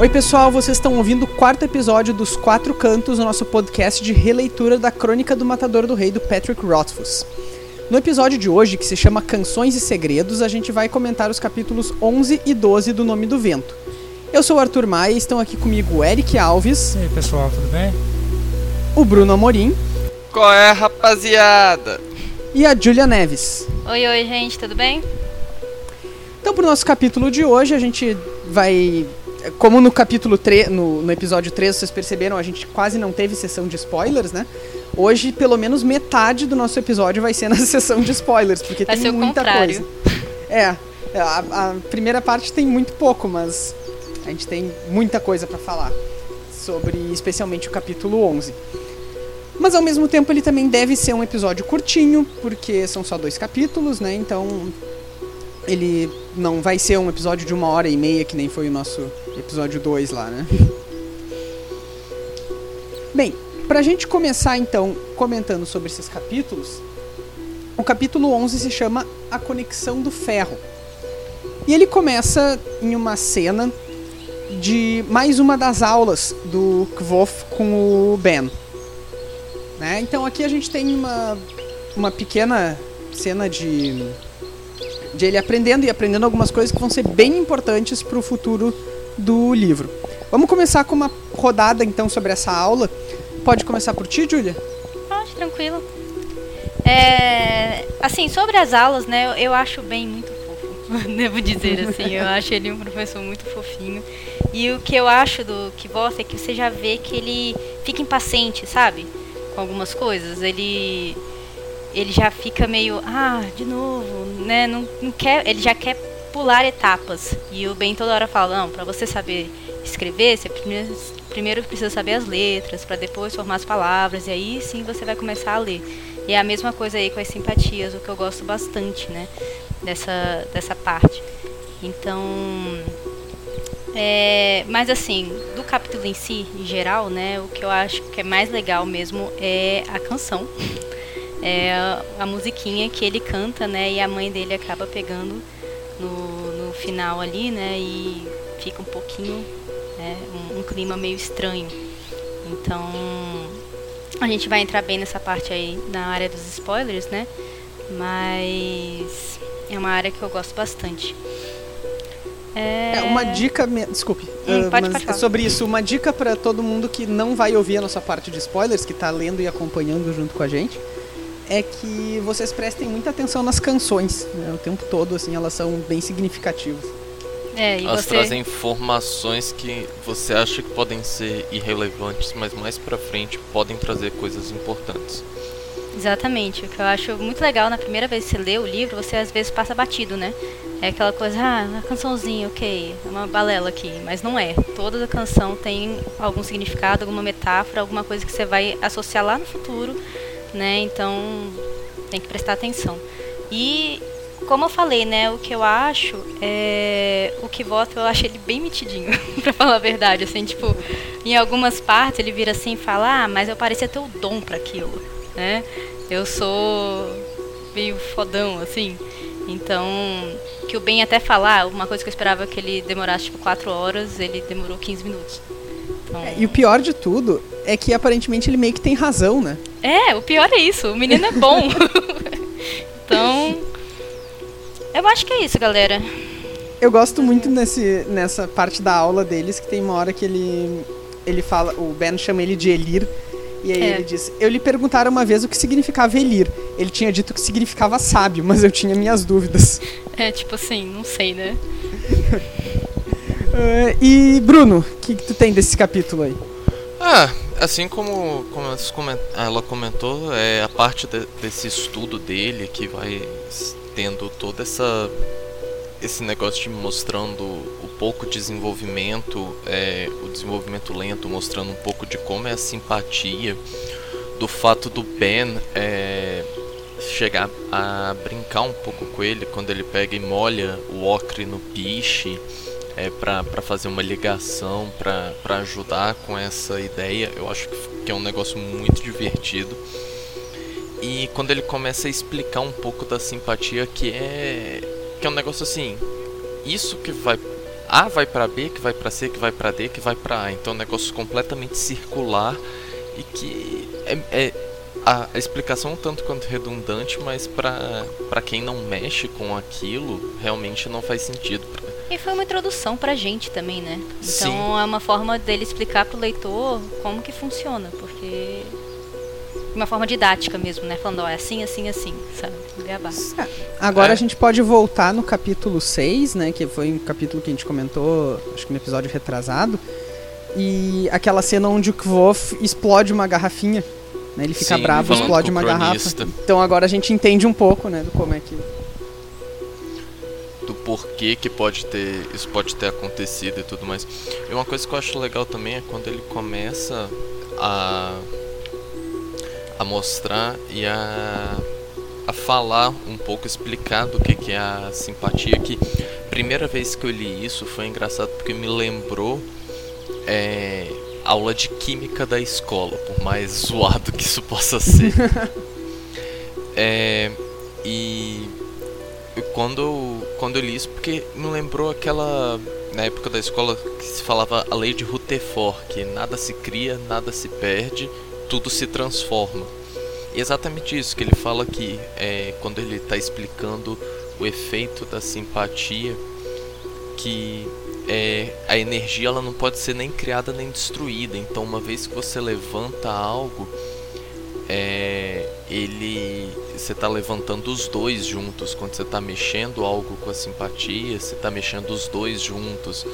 Oi, pessoal, vocês estão ouvindo o quarto episódio dos Quatro Cantos, o nosso podcast de releitura da Crônica do Matador do Rei do Patrick Rothfuss. No episódio de hoje, que se chama Canções e Segredos, a gente vai comentar os capítulos 11 e 12 do Nome do Vento. Eu sou o Arthur Maia e estão aqui comigo o Eric Alves. E aí, pessoal, tudo bem? O Bruno Amorim. Qual é, rapaziada? E a Julia Neves. Oi, oi, gente, tudo bem? Então, pro nosso capítulo de hoje, a gente vai como no capítulo 3, no, no, episódio 3, vocês perceberam, a gente quase não teve sessão de spoilers, né? Hoje, pelo menos metade do nosso episódio vai ser na sessão de spoilers, porque vai tem muita contrário. coisa. É, a, a, primeira parte tem muito pouco, mas a gente tem muita coisa para falar sobre, especialmente o capítulo 11. Mas ao mesmo tempo ele também deve ser um episódio curtinho, porque são só dois capítulos, né? Então ele não vai ser um episódio de uma hora e meia, que nem foi o nosso episódio 2 lá, né? Bem, pra gente começar então comentando sobre esses capítulos, o capítulo 11 se chama A Conexão do Ferro. E ele começa em uma cena de mais uma das aulas do Kvof com o Ben. Né? Então aqui a gente tem uma, uma pequena cena de de ele aprendendo e aprendendo algumas coisas que vão ser bem importantes para o futuro do livro. Vamos começar com uma rodada então sobre essa aula. Pode começar por ti, Julia? Pode, tranquilo. É, assim, sobre as aulas, né, eu acho bem muito fofo, devo dizer assim. Eu acho ele um professor muito fofinho. E o que eu acho do que é que você já vê que ele fica impaciente, sabe? Com algumas coisas. Ele ele já fica meio, ah, de novo, né? Não, não quer, ele já quer pular etapas. E o Ben toda hora fala, não, para você saber escrever, você primeiro, primeiro precisa saber as letras, para depois formar as palavras, e aí sim você vai começar a ler. E é a mesma coisa aí com as simpatias, o que eu gosto bastante, né? Dessa, dessa parte. Então. É, mas assim, do capítulo em si, em geral, né, o que eu acho que é mais legal mesmo é a canção é a, musiquinha que ele canta, né? E a mãe dele acaba pegando no, no final ali, né? E fica um pouquinho, né, um, um clima meio estranho. Então, a gente vai entrar bem nessa parte aí na área dos spoilers, né? Mas é uma área que eu gosto bastante. É, é uma dica, me... desculpe, hum, uh, pode, pode sobre isso, uma dica para todo mundo que não vai ouvir a nossa parte de spoilers, que está lendo e acompanhando junto com a gente é que vocês prestem muita atenção nas canções, né? O tempo todo, assim, elas são bem significativas. É, elas você... trazem informações que você acha que podem ser irrelevantes, mas mais pra frente podem trazer coisas importantes. Exatamente. O que eu acho muito legal na primeira vez que você lê o livro, você às vezes passa batido, né? É aquela coisa, ah, uma cançãozinha, ok, é uma balela aqui, mas não é. Toda a canção tem algum significado, alguma metáfora, alguma coisa que você vai associar lá no futuro né? Então tem que prestar atenção. E como eu falei, né, o que eu acho é o que voto, eu acho ele bem metidinho, para falar a verdade, assim, tipo, em algumas partes ele vira assim e fala: "Ah, mas eu parecia ter o dom para aquilo", né? Eu sou meio fodão assim. Então, que o Ben até falar, uma coisa que eu esperava que ele demorasse tipo 4 horas, ele demorou 15 minutos. Então... É, e o pior de tudo é que aparentemente ele meio que tem razão, né? É, o pior é isso. O menino é bom. então. Eu acho que é isso, galera. Eu gosto muito nesse, nessa parte da aula deles que tem uma hora que ele. Ele fala. O Ben chama ele de Elir. E aí é. ele diz: Eu lhe perguntaram uma vez o que significava Elir. Ele tinha dito que significava sábio, mas eu tinha minhas dúvidas. É, tipo assim, não sei, né? uh, e Bruno, o que, que tu tem desse capítulo aí? Ah, assim como, como ela comentou, é a parte de, desse estudo dele que vai tendo toda essa esse negócio de mostrando o pouco desenvolvimento, é, o desenvolvimento lento, mostrando um pouco de como é a simpatia, do fato do Ben é, chegar a brincar um pouco com ele quando ele pega e molha o ocre no piche é, para fazer uma ligação, para ajudar com essa ideia. Eu acho que é um negócio muito divertido. E quando ele começa a explicar um pouco da simpatia, que é que é um negócio assim, isso que vai A vai para B, que vai para C, que vai para D, que vai para A. Então é um negócio completamente circular e que é, é a, a, explicação um tanto quanto redundante, mas para quem não mexe com aquilo, realmente não faz sentido. E foi uma introdução pra gente também, né? Então Sim. é uma forma dele explicar pro leitor como que funciona, porque uma forma didática mesmo, né? Falando, ó, é assim, assim, assim, sabe? Gabá. É, agora É. a gente pode voltar no capítulo 6, né? Que foi um capítulo que a gente comentou, acho que no episódio retrasado. E aquela cena onde o Kvof explode uma garrafinha. Né? Ele fica Sim, bravo, explode uma garrafa. Então agora a gente entende um pouco, né? Do como é que. Porquê que pode ter isso pode ter acontecido e tudo mais. E uma coisa que eu acho legal também é quando ele começa a a mostrar e a a falar um pouco, explicar do que que é a simpatia que primeira vez que eu li isso foi engraçado porque me lembrou é, aula de química da escola, por mais zoado que isso possa ser. é, e quando, eu- quando eu li isso, porque me lembrou aquela. Na época da escola que se falava a lei de Rutherford, que nada se cria, nada se perde, tudo se transforma. E é exatamente isso que ele fala aqui, é, quando ele está explicando o efeito da simpatia, que é, a energia ela não pode ser nem criada nem destruída. Então, uma vez que você levanta algo, é, ele você está levantando os dois juntos quando você está mexendo algo com a simpatia você está mexendo os dois juntos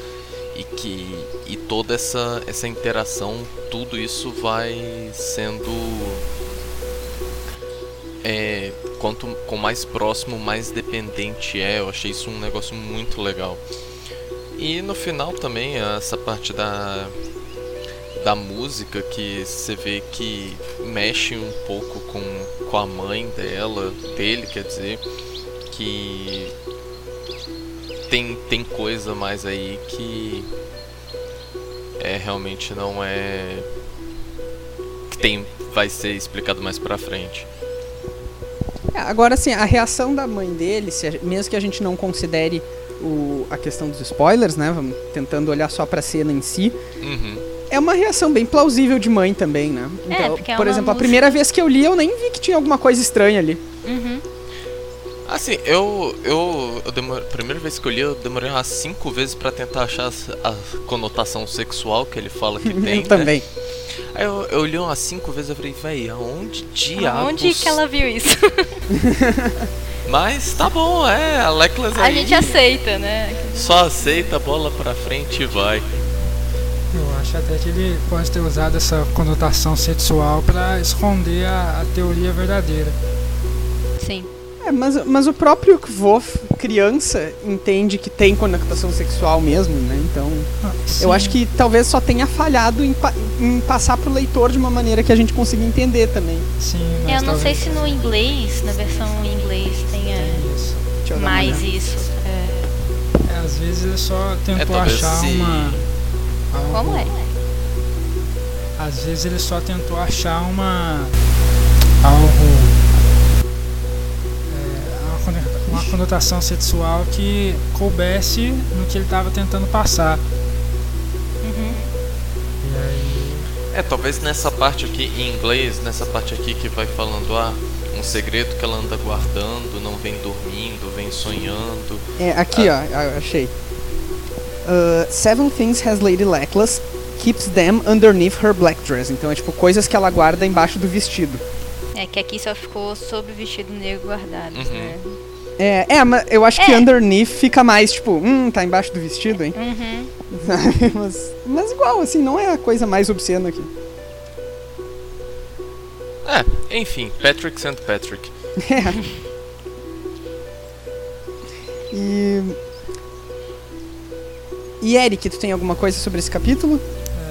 e que e toda essa essa interação tudo isso vai sendo é, quanto com mais próximo mais dependente é. Eu achei isso um negócio muito legal. E no final também essa parte da da música que você vê que mexe um pouco com, com a mãe dela, dele, quer dizer, que tem, tem coisa mais aí que é realmente não é que tem vai ser explicado mais pra frente. É, agora, assim, a reação da mãe dele, se a- mesmo que a gente não considere o, a questão dos spoilers, né? Vamos tentando olhar só pra cena em si. Uhum. É uma reação bem plausível de mãe também, né? É, porque é por uma exemplo, a música- primeira vez que eu li, eu nem vi que tinha alguma coisa estranha ali. Uhum. Assim, eu eu, eu demor... primeira vez que eu li, eu demorei umas cinco vezes pra tentar achar a conotação sexual que ele fala que tem. eu né? também. Aí eu, eu li umas cinco vezes e falei, véi, aonde diabos? Onde que ela viu isso? Mas tá bom, é, a Leclerc A aí gente aceita, né? só aceita a bola pra frente e vai. Eu acho até que ele pode ter usado essa conotação sexual para esconder a, a teoria verdadeira. Sim. É, mas, mas o próprio Kvof, criança, entende que tem conotação sexual mesmo, né? Então, Ah, eu acho que talvez só tenha falhado em, em passar pro leitor de uma maneira que a gente consiga entender também. Sim, mas Eu não sei talvez se no inglês, na versão em inglês, tenha isso. Dar uma mais isso. É, É, às vezes ele só tentou É, achar se- uma. Como é? Às vezes ele só tentou achar uma. algo. é, uma cono- uma conotação sexual que coubesse no que ele estava tentando passar. Uhum. E aí. É, talvez nessa parte aqui em inglês, nessa parte aqui que vai falando, ah, um segredo que ela anda guardando, não vem dormindo, vem sonhando. É, aqui, ó, a- achei. Uh, seven things has Lady Leclas keeps them underneath her black dress. Então é tipo coisas que ela guarda embaixo do vestido. É que aqui só ficou sobre o vestido negro guardado, Uhum. né? É, é, mas eu acho que É. underneath fica mais tipo, hum, tá embaixo do vestido, hein? Uhum. mas, mas igual, assim, não é a coisa mais obscena aqui. É, enfim, Patrick St. Patrick. É. E. E Eric, tu tem alguma coisa sobre esse capítulo?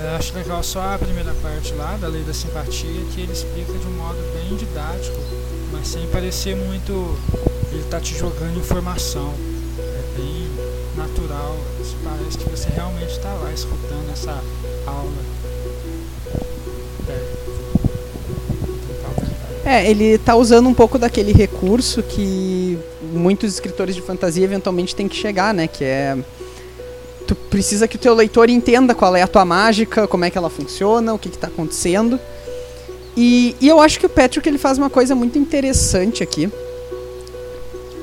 É, acho legal só a primeira parte lá, da lei da simpatia, que ele explica de um modo bem didático, mas sem parecer muito. Ele tá te jogando informação. É bem natural. Parece que você realmente está lá escutando essa aula. É. É, ele tá usando um pouco daquele recurso que muitos escritores de fantasia eventualmente têm que chegar, né? Que é tu precisa que o teu leitor entenda qual é a tua mágica, como é que ela funciona, o que está acontecendo. E, e, eu acho que o Patrick ele faz uma coisa muito interessante aqui,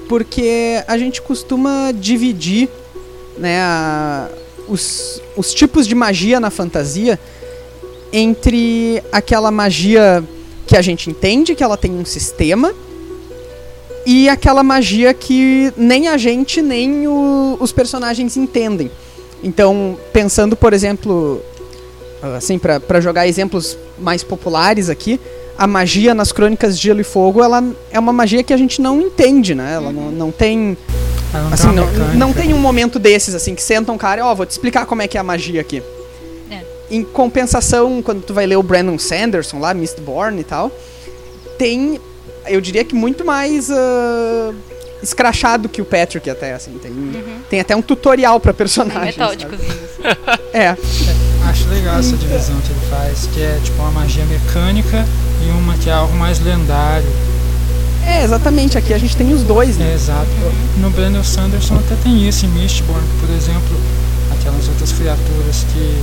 porque a gente costuma dividir né, a, os, os tipos de magia na fantasia entre aquela magia que a gente entende que ela tem um sistema e aquela magia que nem a gente nem o, os personagens entendem. Então, pensando, por exemplo, assim, para jogar exemplos mais populares aqui, a magia nas Crônicas de Gelo e Fogo, ela é uma magia que a gente não entende, né? Ela não, não tem Ela assim, não, não tem um momento desses assim que senta um cara, e, ó, vou te explicar como é que é a magia aqui. É. Em compensação, quando tu vai ler o Brandon Sanderson lá, Mistborn e tal, tem, eu diria que muito mais ah, escrachado que o Patrick até, assim, tem, tem até um tutorial pra personagem. metódicozinho. assim. É, Acho legal essa divisão que ele faz, que é tipo uma magia mecânica e uma que é algo mais lendário. é, exatamente, aqui a gente tem os dois, né? É, exato. No Brandon Sanderson até tem isso, em Mistborn, por exemplo, aquelas outras criaturas que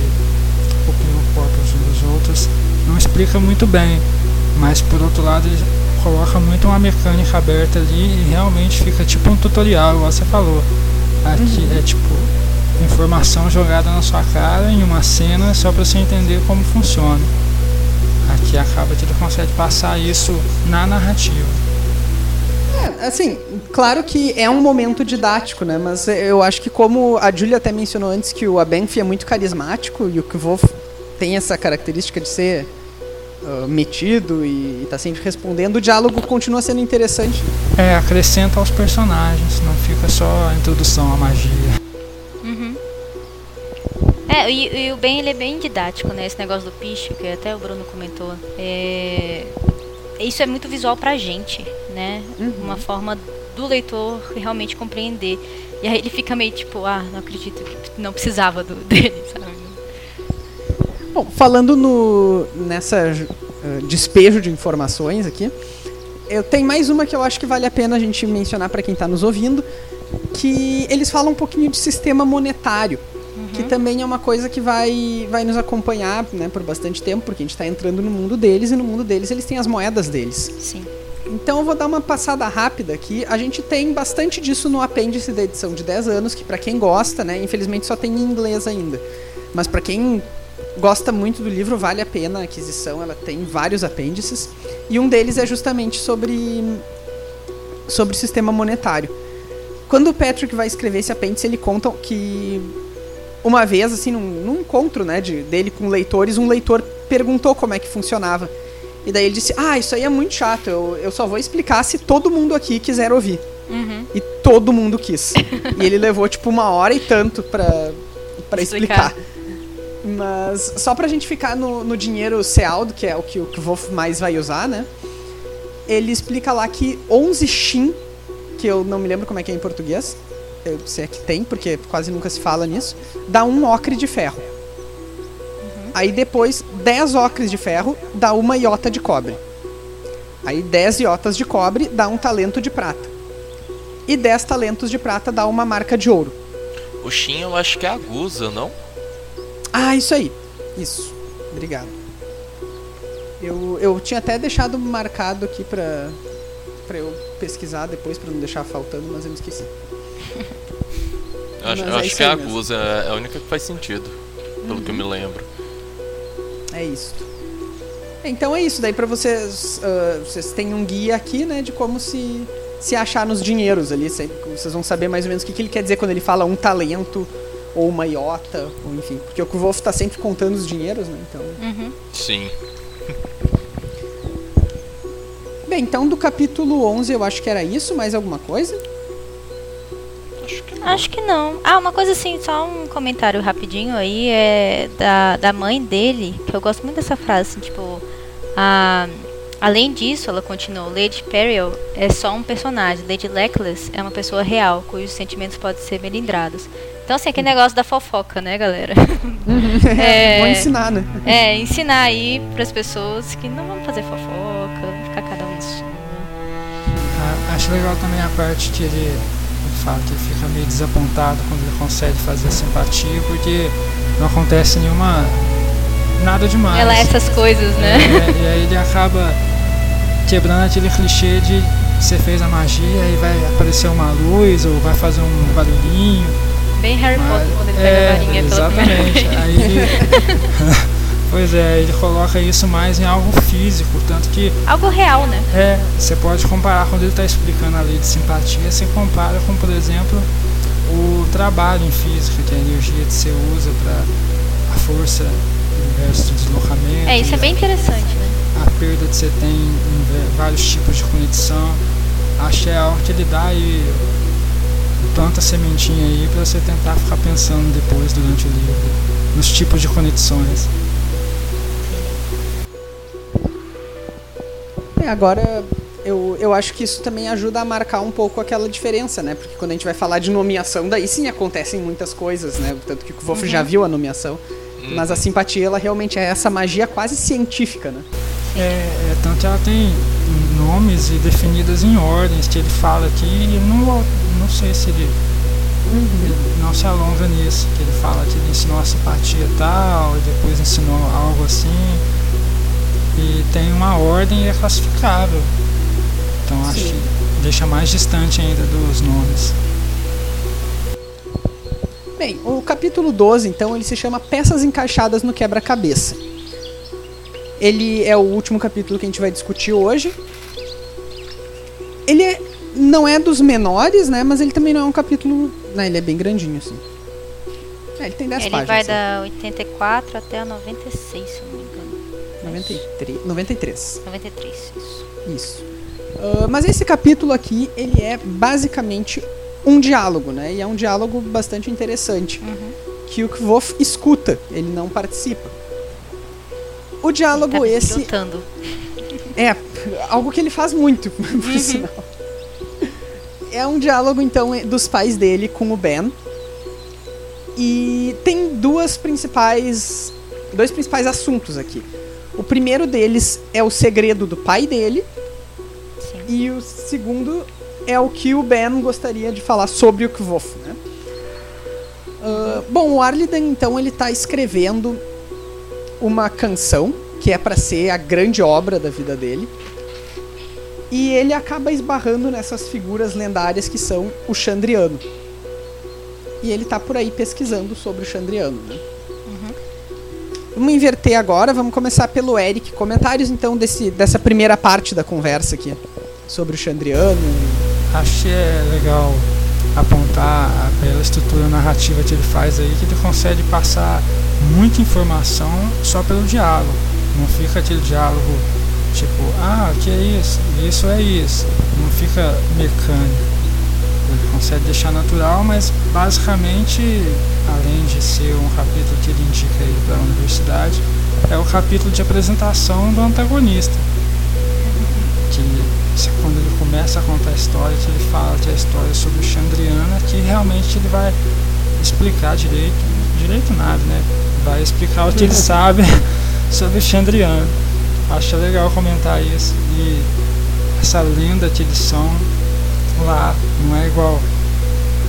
ocupam corpos uns dos outros, não explica muito bem, mas por outro lado ele coloca muito uma mecânica aberta ali e realmente fica tipo um tutorial, igual você falou. Aqui é tipo informação jogada na sua cara em uma cena só para você entender como funciona. Aqui acaba que ele consegue passar isso na narrativa. É, assim, claro que é um momento didático, né? Mas eu acho que como a Julia até mencionou antes que o Abenfi é muito carismático e o Kvolf tem essa característica de ser ah, metido e, tá sempre respondendo, o diálogo continua sendo interessante. É, acrescenta aos personagens, não fica só a introdução à magia. Uhum. É, e, e o Ben ele é bem didático, né? Esse negócio do picho, que até o Bruno comentou. É... Isso é muito visual pra gente, né? Uma forma do leitor realmente compreender. E aí ele fica meio tipo, ah, não acredito que não precisava do, dele, sabe? Bom, falando no, nessa ah, despejo de informações aqui, eu tenho mais uma que eu acho que vale a pena a gente mencionar para quem está nos ouvindo, que eles falam um pouquinho de sistema monetário, que também é uma coisa que vai, vai nos acompanhar né, por bastante tempo, porque a gente está entrando no mundo deles e no mundo deles eles têm as moedas deles. Sim. Então eu vou dar uma passada rápida aqui. A gente tem bastante disso no apêndice da edição de 10 anos, que pra quem gosta, né, infelizmente só tem em inglês ainda. Mas pra quem gosta muito do livro, vale a pena a aquisição, ela tem vários apêndices, e um deles é justamente sobre sobre o sistema monetário. Quando o Patrick vai escrever esse apêndice, ele conta que uma vez, assim, num, num encontro, né, de, dele com leitores, um leitor perguntou como é que funcionava. E daí ele disse: Ah, isso aí é muito chato, eu, eu só vou explicar se todo mundo aqui quiser ouvir. Uhum. E todo mundo quis. e ele levou, tipo, uma hora e tanto pra, pra explicar. Explicar. Mas só pra gente ficar no, no dinheiro Sealdo, que é o que o Wolf mais vai usar, né? Ele explica lá que 11 Shin, que eu não me lembro como é que é em português, eu sei que tem, porque quase nunca se fala nisso, dá um ocre de ferro. Aí depois, 10 ocres de ferro dá uma iota de cobre. Aí 10 iotas de cobre dá um talento de prata. E 10 talentos de prata dá uma marca de ouro. O Shin eu acho que é a Gusa, não? Ah, isso aí. Isso. Obrigado. Eu, eu tinha até deixado marcado aqui pra, pra eu pesquisar depois, pra não deixar faltando, mas eu me esqueci. Eu acho, eu é acho que é a mesmo. Gusa, é a única que faz sentido. Pelo que eu me lembro. É isso. Então é isso. Daí pra vocês. ah, vocês têm um guia aqui, né, de como se, se achar nos dinheiros ali. Cê- Vocês vão saber mais ou menos o que, que ele quer dizer quando ele fala um talento ou uma iota, ou enfim. Porque o Kvolf tá sempre contando os dinheiros, né? Então. Uhum. Sim. Bem, então do capítulo 11 eu acho que era isso. Mais alguma coisa? Acho que não. Acho que não. Ah, uma coisa assim, só um comentário rapidinho aí é da, da mãe dele, que eu gosto muito dessa frase, assim, tipo, a, além disso, ela continuou, Lady Peril é só um personagem, Lady Leckless é uma pessoa real, cujos sentimentos podem ser melindrados. Então, assim, aquele negócio da fofoca, né, galera? É. Vou ensinar, né? É, ensinar aí pras pessoas que não vamos fazer fofoca, vamos ficar cada um. Ah, acho legal também a parte que ele fala que ele fica meio desapontado quando ele consegue fazer a simpatia, porque não acontece nenhuma. nada demais. Ela é essas coisas, né? É, e aí ele acaba quebrando aquele clichê de você fez a magia e vai aparecer uma luz ou vai fazer um barulhinho. Bem Harry Potter quando ele pega é, a varinha pela primeira exatamente. vez. Aí pois é, ele coloca isso mais em algo físico, tanto que Algo real, né? é, você pode comparar quando ele está explicando a lei de simpatia, você compara com, por exemplo, o trabalho em física, que é a energia que você usa para a força versus o deslocamento. É, isso é e bem interessante, né? a perda que você tem em vários tipos de conexão. Acho que é algo que ele dá aí planta a sementinha aí para você tentar ficar pensando depois durante o livro nos tipos de conexões. É, agora eu, eu acho que isso também ajuda a marcar um pouco aquela diferença, né? Porque quando a gente vai falar de nomeação, daí sim acontecem muitas coisas, né? Tanto que o Wolf já viu a nomeação. Mas a simpatia, ela realmente é essa magia quase científica, né? É, é, tanto que ela tem nomes e definidas em ordens que ele fala aqui e eu não, não sei se ele, ele não se alonga nisso, que ele fala que ele ensinou a simpatia tal e depois ensinou algo assim e tem uma ordem e é classificável. Então acho Sim. que deixa mais distante ainda dos nomes. Bem, o capítulo 12, então, ele se chama Peças Encaixadas no Quebra-Cabeça. Ele é o último capítulo que a gente vai discutir hoje. Ele é- não é dos menores, né? Mas ele também não é um capítulo. Né, ele é bem grandinho, assim. É, ele tem 10 Ele páginas. vai assim. da 84 até a 96, se eu não me engano. 93. 93. 93, isso. Isso. Ah, mas esse capítulo aqui, ele é basicamente um diálogo, né? E é um diálogo bastante interessante. Uhum. Que o Kvof escuta, ele não participa. O diálogo Tá esse é algo que ele faz muito, por sinal. É um diálogo, então, dos pais dele com o Ben. E tem duas principais. dois principais assuntos aqui. O primeiro deles é o segredo do pai dele. Sim. E o segundo é o que o Ben gostaria de falar sobre o Kvof, né? Ah, bom, o Arlidan, então, ele tá escrevendo uma canção que é para ser a grande obra da vida dele. E ele acaba esbarrando nessas figuras lendárias que são o Chandriano. E ele tá por aí pesquisando sobre o Chandriano, né? Vamos inverter agora, vamos começar pelo Eric. Comentários então desse, dessa primeira parte da conversa aqui sobre o Chandriano. Acho que é legal apontar pela estrutura narrativa que ele faz aí, que ele consegue passar muita informação só pelo diálogo. Não fica aquele diálogo tipo, ah, que é isso? Isso é isso. Não fica mecânico. Ele consegue deixar natural, mas basicamente, além de ser um capítulo que ele indica aí para a universidade, é o capítulo de apresentação do antagonista. Que quando ele começa a contar a história, que ele fala que é a história sobre o Chandriana, que realmente ele vai explicar direito, direito nada, né? Vai explicar o que ele sabe sobre o Chandriana. Acho legal comentar isso. E essa lenda que eles são lá, não é igual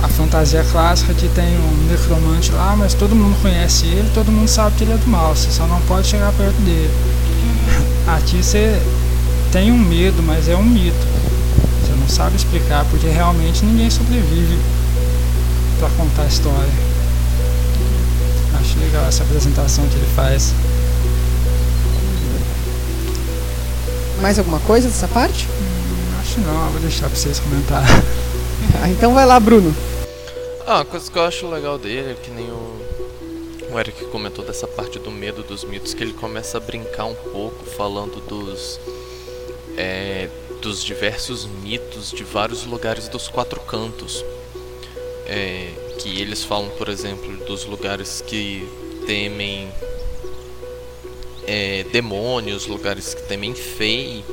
a fantasia clássica que tem um necromante lá, mas todo mundo conhece ele, todo mundo sabe que ele é do mal, você só não pode chegar perto dele. Aqui você tem um medo, mas é um mito. Você não sabe explicar, porque realmente ninguém sobrevive para contar a história. Acho legal essa apresentação que ele faz. Mais alguma coisa dessa parte? Acho não, vou deixar para vocês comentar. Ah, então vai lá, Bruno. Ah, uma coisa que eu acho legal dele é que nem o, o Eric comentou dessa parte do medo dos mitos, que ele começa a brincar um pouco falando dos. é, dos diversos mitos de vários lugares dos quatro cantos. É, que eles falam, por exemplo, dos lugares que temem é, demônios, lugares que temem fei.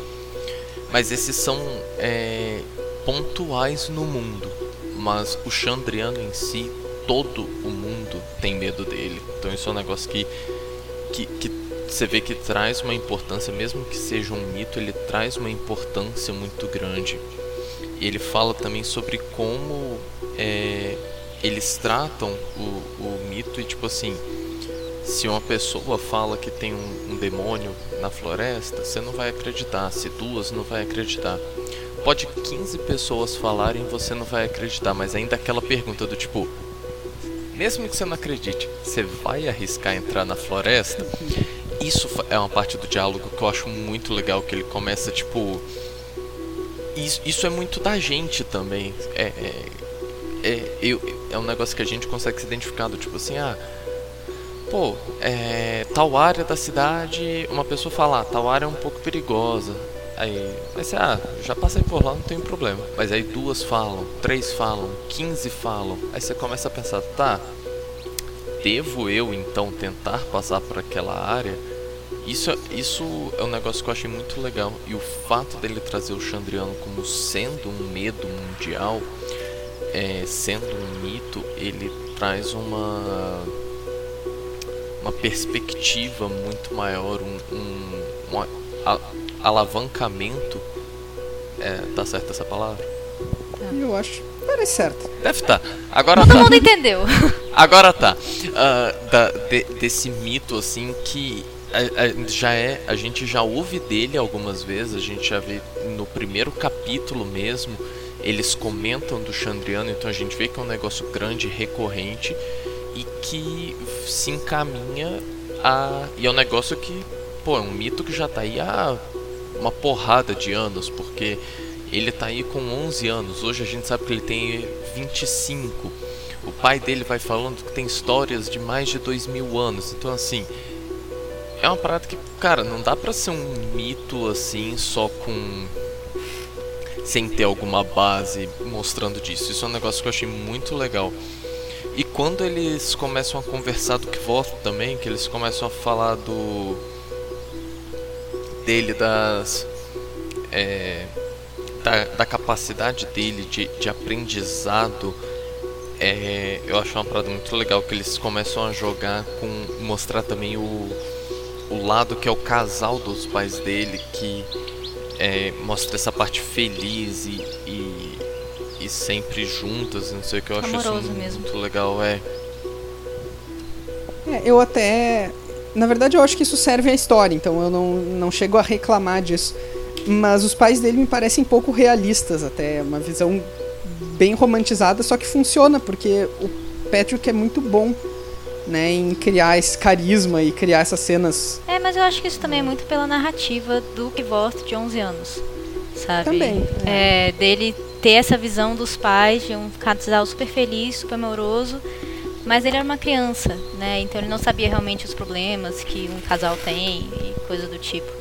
Mas esses são é, pontuais no mundo. Mas o Chandriano em si, todo o mundo tem medo dele. Então isso é um negócio que, que, que você vê que traz uma importância, mesmo que seja um mito, ele traz uma importância muito grande. ele fala também sobre como é, eles tratam o, o mito e tipo assim, se uma pessoa fala que tem um, um, demônio na floresta, você não vai acreditar. Se duas, não vai acreditar. Pode 15 pessoas falarem, você não vai acreditar, mas ainda aquela pergunta do tipo: mesmo que você não acredite, você vai arriscar entrar na floresta? Isso é uma parte do diálogo que eu acho muito legal, que ele começa tipo. Isso, isso é muito da gente também. É, é, é, eu, é um negócio que a gente consegue se identificar do tipo assim, ah pô, é, tal área da cidade, uma pessoa fala, ah, tal área é um pouco perigosa. Aí, mas ah, já passei por lá, não tem problema. Mas aí duas falam, três falam, quinze falam. Aí você começa a pensar, tá, devo eu então tentar passar por aquela área? Isso, isso é um negócio que eu achei muito legal. E o fato dele trazer o Chandriano como sendo um medo mundial, é, sendo um mito, ele traz uma uma perspectiva muito maior, um, um, um a, alavancamento. É, tá certa essa palavra? Eu acho. Parece certo. Deve estar. Tá. Agora Todo tá. mundo entendeu. Agora tá. Uh, da, de, desse mito assim que a, a, já é, a gente já ouve dele algumas vezes, a gente já vê no primeiro capítulo mesmo, eles comentam do Chandriano, então a gente vê que é um negócio grande, recorrente e que se encaminha a. E é um negócio que, pô, é um mito que já tá aí há uma porrada de anos, porque ele tá aí com 11 anos, hoje a gente sabe que ele tem 25. O pai dele vai falando que tem histórias de mais de dois mil anos, então assim. É uma parada que, cara, não dá pra ser um mito assim só com sem ter alguma base mostrando disso. Isso é um negócio que eu achei muito legal. E quando eles começam a conversar do Kvoth também, que eles começam a falar do. dele, das. É, da, da, capacidade dele de, de aprendizado, é, eu acho uma parada muito legal que eles começam a jogar com. mostrar também o, o lado que é o casal dos pais dele, que é, mostra essa parte feliz e, e e sempre juntas, não sei o que eu acho Amoroso isso mesmo. muito legal, é. É, eu até. Na verdade, eu acho que isso serve à história, então eu não, não chego a reclamar disso. Mas os pais dele me parecem pouco realistas, até. Uma visão bem romantizada, só que funciona, porque o Patrick é muito bom né, em criar esse carisma e criar essas cenas. É, mas eu acho que isso também é muito pela narrativa do Kvoth de 11 anos, sabe? Também. É, dele ter essa visão dos pais de um casal super feliz, super amoroso, mas ele era uma criança, né? Então ele não sabia realmente os problemas que um casal tem e coisa do tipo.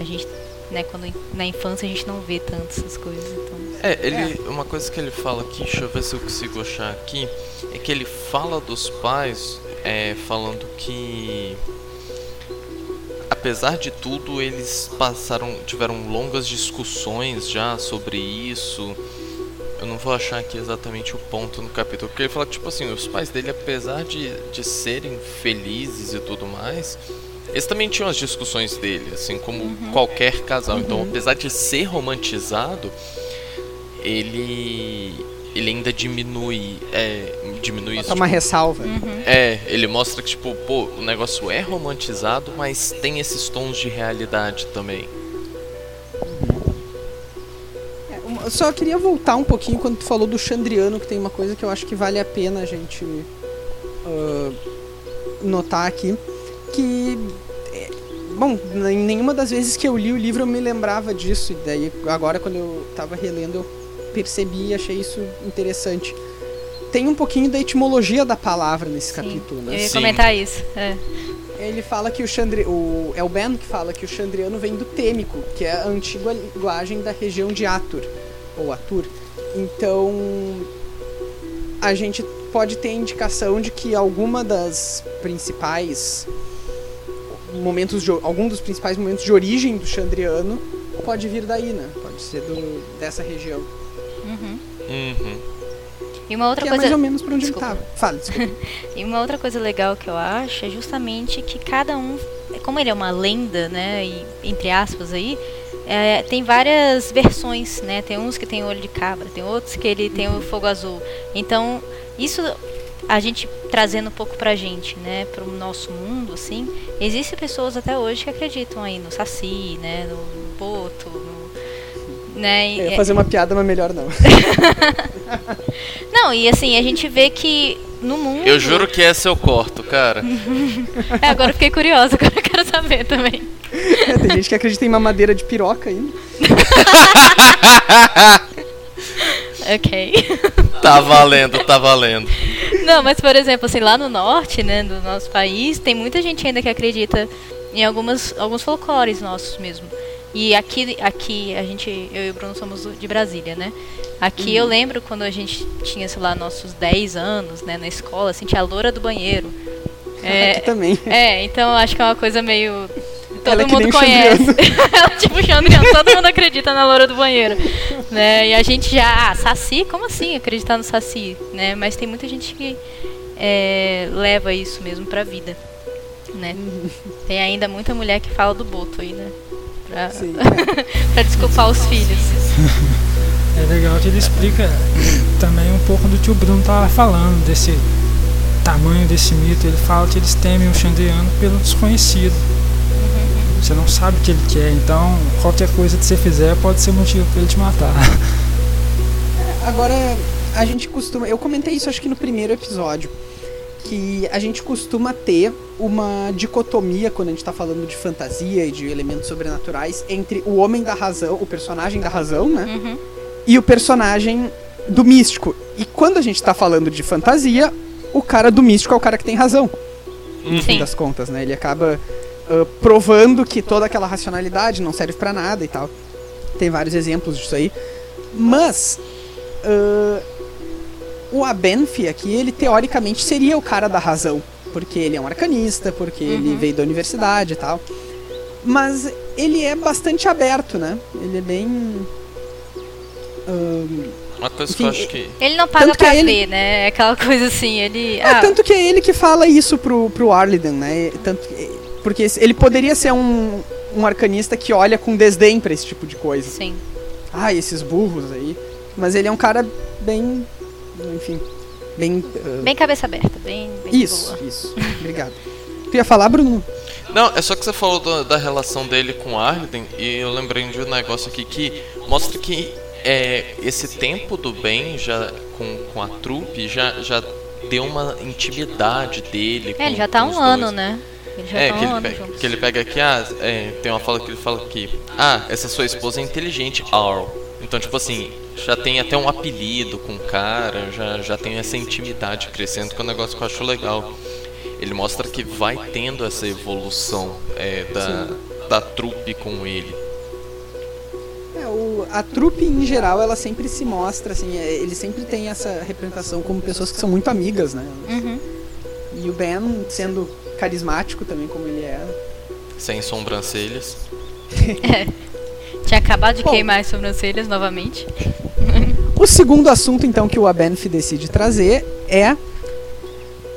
A gente, né, quando na infância a gente não vê tanto essas coisas, então. É, ele, uma coisa que ele fala aqui, deixa eu ver se eu consigo achar aqui, é que ele fala dos pais, é, falando que apesar de tudo, eles passaram, tiveram longas discussões já sobre isso. Eu não vou achar aqui exatamente o ponto no capítulo, porque ele fala que, tipo assim, os pais dele, apesar de, de serem felizes e tudo mais, eles também tinham as discussões dele, assim como uhum. qualquer casal. Então, uhum. Então, apesar de ser romantizado, ele ele ainda diminui. É, diminui Bota isso. uma tipo, ressalva. Uhum. É, ele mostra que, tipo, pô, o negócio é romantizado, mas tem esses tons de realidade também. É, eu só queria voltar um pouquinho quando tu falou do Chandriano, que tem uma coisa que eu acho que vale a pena a gente uh, notar aqui. Que é, bom, nenhuma das vezes que eu li o livro eu me lembrava disso. E daí, agora, quando eu tava relendo, eu percebi e achei isso interessante. Tem um pouquinho da etimologia da palavra nesse Sim, capítulo, né? Eu ia Sim. comentar isso. É. Ele fala que o Chandri... o é o Ben que fala que o Chandriano vem do têmico, que é a antiga linguagem da região de Atur, ou Atur. Então, a gente pode ter indicação de que alguma das principais momentos de, algum dos principais momentos de origem do Chandriano pode vir daí, né? Pode ser do, dessa região. Uhum. E uma outra que coisa. É mais ou menos pra onde desculpa. ele tava. Fala, desculpa. e uma outra coisa legal que eu acho é justamente que cada um. Como ele é uma lenda, né? E, entre aspas aí. é, tem várias versões, né? Tem uns que tem olho de cabra, tem outros que ele tem o fogo azul. Então, isso a gente trazendo um pouco pra gente, né, pro nosso mundo, assim, existem pessoas até hoje que acreditam aí no Saci, né, no Boto, no, né. Eu ia fazer uma piada, mas melhor não. não, e assim, a gente vê que no mundo... Eu juro que essa eu corto, cara. é, agora eu fiquei curiosa, agora eu quero saber também. É, tem gente que acredita em mamadeira de piroca ainda. ok. Tá valendo, tá valendo. Não, mas por exemplo, assim, lá no norte, né, do nosso país, tem muita gente ainda que acredita em algumas, alguns folclores nossos mesmo. E aqui, aqui a gente, eu e o Bruno somos de Brasília, né? Aqui uhum. eu lembro quando a gente tinha, sei lá, nossos 10 anos, né, na escola, assim, tinha a loura do banheiro. É, aqui também. É, então acho que é uma coisa meio todo Ela mundo conhece. Tipo Xandriano, todo mundo acredita na loura do banheiro. Né? E a gente já, ah, Saci, como assim acreditar no Saci? Né? Mas tem muita gente que é, leva isso mesmo pra vida. Né? Tem ainda muita mulher que fala do boto aí, né? Pra, pra desculpar os filhos. É legal que ele explica também um pouco do que o Bruno tava falando, desse tamanho desse mito. Ele fala que eles temem o Xandriano pelo desconhecido. Você não sabe o que ele quer, então qualquer coisa que você fizer pode ser motivo para ele te matar. Agora, a gente costuma. Eu comentei isso acho que no primeiro episódio. Que a gente costuma ter uma dicotomia quando a gente tá falando de fantasia e de elementos sobrenaturais entre o homem da razão, o personagem da razão, né? Uhum. E o personagem do místico. E quando a gente tá falando de fantasia, o cara do místico é o cara que tem razão. No fim das contas, né? Ele acaba uh, provando que toda aquela racionalidade não serve para nada e tal. Tem vários exemplos disso aí. Mas uh, o Abenfi aqui, ele teoricamente seria o cara da razão. Porque ele é um arcanista, porque uhum. ele veio da universidade e tal. Mas ele é bastante aberto, né? Ele é bem. Uh, uma coisa Enfim, que eu acho que. Ele não paga pra ver, ele... né? É aquela coisa assim, ele. É, ah. Tanto que é ele que fala isso pro, pro Arliden, né? Tanto que porque ele poderia ser um, um arcanista que olha com desdém para esse tipo de coisa. Sim. Ah, esses burros aí. Mas ele é um cara bem. Enfim. Bem. Uh... Bem cabeça aberta, bem. bem isso, isso. Obrigado. Tu ia falar, Bruno? Não, é só que você falou do, da relação dele com Arden e eu lembrei de um negócio aqui que mostra que é, esse tempo do bem já com, com a trupe já, já deu uma intimidade dele. É, ele já tá um ano, né? é, que ele, pega, que ele pega aqui, ah, é, tem uma fala que ele fala aqui, ah, essa sua esposa é inteligente, Arl. Então, tipo assim, já tem até um apelido com o cara, já, já tem essa intimidade crescendo, que é um negócio que eu acho legal. Ele mostra que vai tendo essa evolução é, da, da trupe com ele. É, o, a trupe em geral, ela sempre se mostra, assim, é, ele sempre tem essa representação como pessoas que são muito amigas, né? Uhum. E o Ben, sendo carismático também, como ele é. Sem sobrancelhas. é. Tinha acabado de Bom, queimar as sobrancelhas novamente. o segundo assunto, então, que o Abenf decide trazer é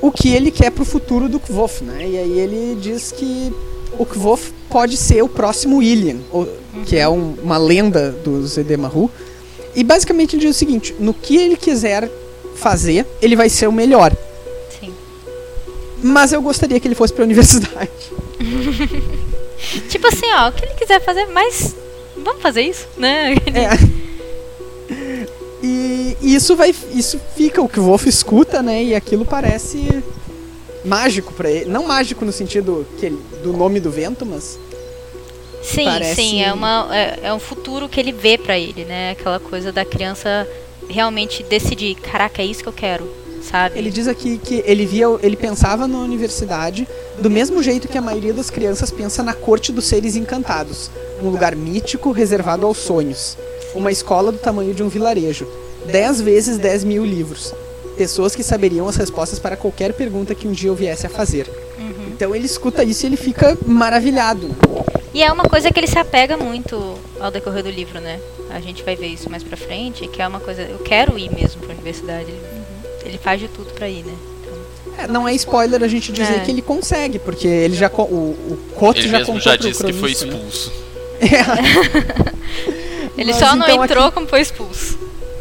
o que ele quer pro futuro do Kvof, né? E aí ele diz que o Kvof pode ser o próximo William, que é um, uma lenda dos Edemaru. E basicamente ele diz o seguinte: no que ele quiser fazer, ele vai ser o melhor. Mas eu gostaria que ele fosse pra universidade. tipo assim, ó, o que ele quiser fazer, mas vamos fazer isso, né? É. E, isso vai. Isso fica, o que o Wolf escuta, né? E aquilo parece mágico para ele. Não mágico no sentido que ele, do nome do vento, mas. Sim, parece... sim, é, uma, é, é um futuro que ele vê para ele, né? Aquela coisa da criança realmente decidir, caraca, é isso que eu quero sabe? Ele diz aqui que ele via, ele pensava na universidade do mesmo jeito que a maioria das crianças pensa na corte dos seres encantados, um lugar mítico reservado aos sonhos, uma escola do tamanho de um vilarejo, dez vezes dez mil livros, pessoas que saberiam as respostas para qualquer pergunta que um dia eu viesse a fazer. Uhum. Então ele escuta isso e ele fica maravilhado. E é uma coisa que ele se apega muito ao decorrer do livro, né? A gente vai ver isso mais pra frente, que é uma coisa. Eu quero ir mesmo pra universidade ele faz de tudo para ir, né? É, não é spoiler a gente dizer é. que ele consegue, porque ele já o, o Koto ele já mesmo já disse que foi expulso. Ele Mas só não então entrou aqui- como foi expulso.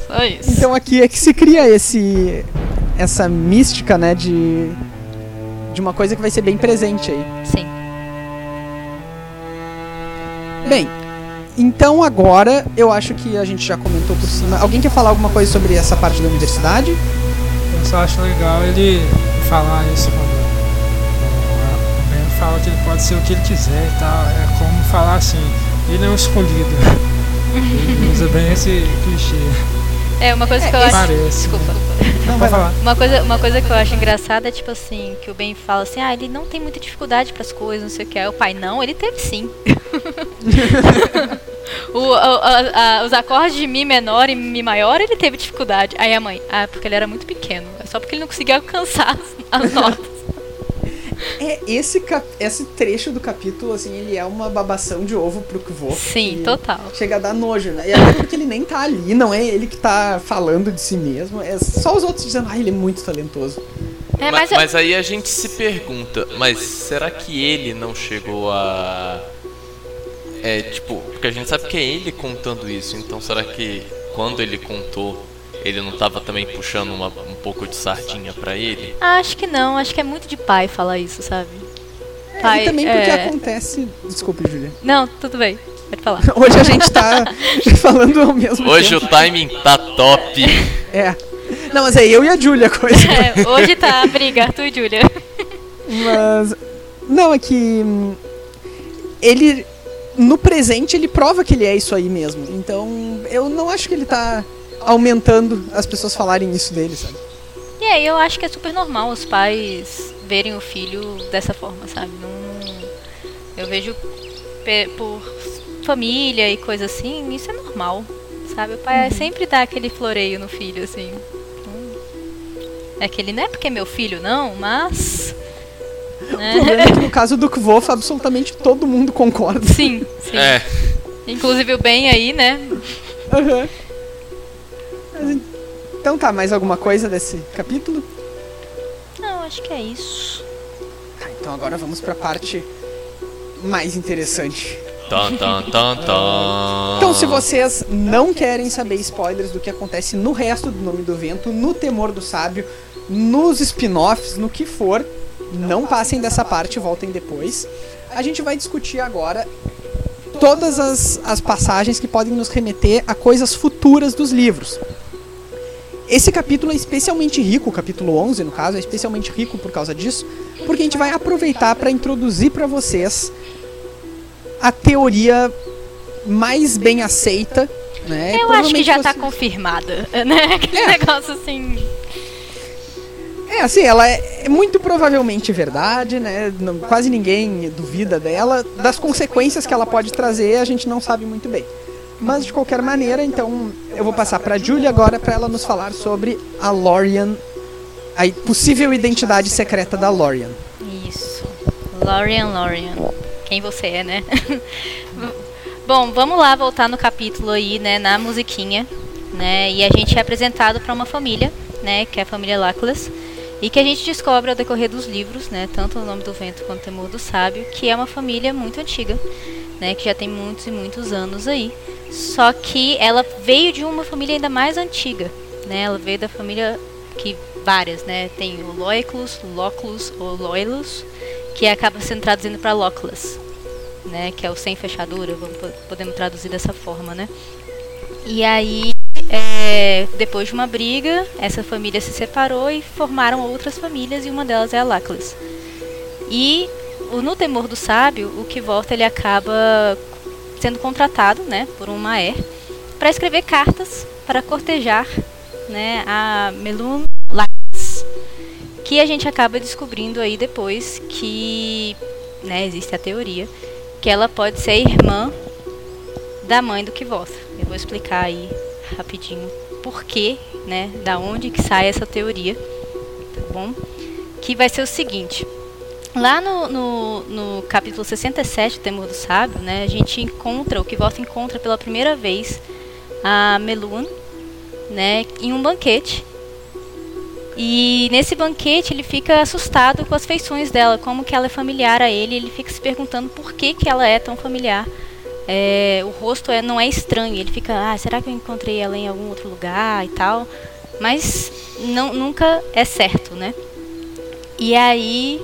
Só isso. Então aqui é que se cria esse essa mística, né, de de uma coisa que vai ser bem presente aí. Sim. Bem, então agora eu acho que a gente já comentou por cima. Alguém quer falar alguma coisa sobre essa parte da universidade? Eu só acho legal ele falar isso quando o Ben fala que ele pode ser o que ele quiser e tal. É como falar assim, ele é o escolhido. Ele usa bem esse clichê. É, uma coisa que eu É, acho. parece, Desculpa. Não, falar. Uma coisa, uma coisa que eu acho engraçada é tipo assim, que o Ben fala assim, ah, ele não tem muita dificuldade pras coisas, não sei o que. Aí o pai, não, ele teve sim. O- o- a- a- os acordes de Mi menor e Mi maior, ele teve dificuldade. Aí a mãe, ah, porque ele era muito pequeno. É só porque ele não conseguia alcançar as, as notas. É, esse, cap- esse trecho do capítulo, assim, ele é uma babação de ovo pro Kvo. Sim, que total. Chega a dar nojo, né? E até porque ele nem tá ali, não é ele que tá falando de si mesmo. É só os outros dizendo, ah, ele é muito talentoso. É, Ma- mas, mas, eu- aí a gente se pergunta, mas será que ele não chegou a. É, tipo, porque a gente sabe que é ele contando isso, então será que quando ele contou, ele não tava também puxando uma- um pouco de sardinha pra ele? acho que não, acho que é muito de pai falar isso, sabe? É, Pai, e também porque é. acontece. Desculpe, Julia. Não, tudo bem, pode falar. Hoje a gente tá falando ao mesmo Hoje o tempo. timing tá top. É. Não, mas é eu e a Julia a coisa. É, hoje tá a briga, Arthur e Julia. Mas. Não, é que. hum, Ele. No presente, ele prova que ele é isso aí mesmo. Então, eu não acho que ele tá aumentando as pessoas falarem isso dele, sabe? E aí eu acho que é super normal os pais verem o filho dessa forma, sabe? Não, eu vejo por família e coisa assim, isso é normal, sabe? O pai Uhum. sempre dá aquele floreio no filho, assim. Hum. É que ele não é porque é meu filho, não, mas. O né? problema é que no caso do Kvof, absolutamente todo mundo concorda. Sim, sim. É, Inclusive o Ben aí, né? Aham. Mas, Então tá, mais alguma coisa desse capítulo? Não, acho que é isso. Tá, então agora vamos pra parte mais interessante. tan tan tan. Então, se vocês não querem saber spoilers do que acontece no resto do Nome do Vento, no Temor do Sábio, nos spin-offs, no que for, não passem dessa parte, voltem depois. A gente vai discutir agora todas as, as passagens que podem nos remeter a coisas futuras dos livros. Esse capítulo é especialmente rico, o capítulo 11 no caso, é especialmente rico por causa disso, porque a gente vai aproveitar para introduzir para vocês a teoria mais bem aceita, né? Eu acho que já tá você- confirmada, né? Aquele É. negócio assim. É, assim, ela é, é muito provavelmente verdade, né? Não- quase ninguém duvida dela. Das consequências que ela pode trazer, a gente não sabe muito bem. Mas de qualquer maneira, então eu vou passar pra Julia agora para ela nos falar sobre a Lorian, a possível identidade secreta da Lorian. Isso. Lorian, Lorian. Quem você é, né? Bom, vamos lá voltar no capítulo aí, né, na musiquinha, né? E a gente é apresentado para uma família, né, que é a família Laclas, e que a gente descobre ao decorrer dos livros, né, tanto o Nome do Vento quanto o Temor do Sábio, que é uma família muito antiga, né, que já tem muitos e muitos anos aí. Só que ela veio de uma família ainda mais antiga, né? Ela veio da família que várias, né? Tem o Loiclus, Loclus ou Loilus, que acaba sendo traduzindo para Loclas, né? Que é o sem fechadura, vamos, po- podemos traduzir dessa forma, né? E aí, é, depois de uma briga, essa família se separou e formaram outras famílias e uma delas é a Laclas. E no Temor do Sábio, o que volta ele acaba sendo contratado, né, por um Maer, para escrever cartas para cortejar, né, a Melun Laclas, que a gente acaba descobrindo aí depois que, né, existe a teoria que ela pode ser irmã da mãe do Kivotha. Eu vou explicar aí rapidinho por quê, né, da onde que sai essa teoria, tá bom? Que vai ser o seguinte, Lá no, no, no capítulo 67 do Temor do Sábio, né, a gente encontra, o Kivotha encontra pela primeira vez a Melun, né, em um banquete. E nesse banquete ele fica assustado com as feições dela, como que ela é familiar a ele, ele fica se perguntando por que, que ela é tão familiar é, o rosto é, não é estranho. Ele fica, ah, será que eu encontrei ela em algum outro lugar e tal? Mas não, nunca é certo, né? E aí,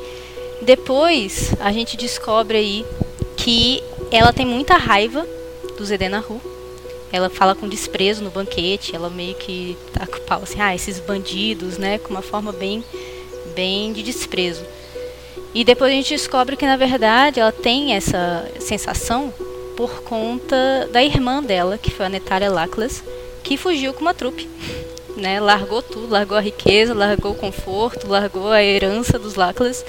depois, a gente descobre aí que ela tem muita raiva do Zedenahu. Ela fala com desprezo no banquete, ela meio que tá com o pau assim, ah, esses bandidos, né? Com uma forma bem, bem de desprezo. E depois a gente descobre que, na verdade, ela tem essa sensação por conta da irmã dela, que foi a Natalia Laclas, que fugiu com uma trupe. Né? Largou tudo, largou a riqueza, largou o conforto, largou a herança dos Laclas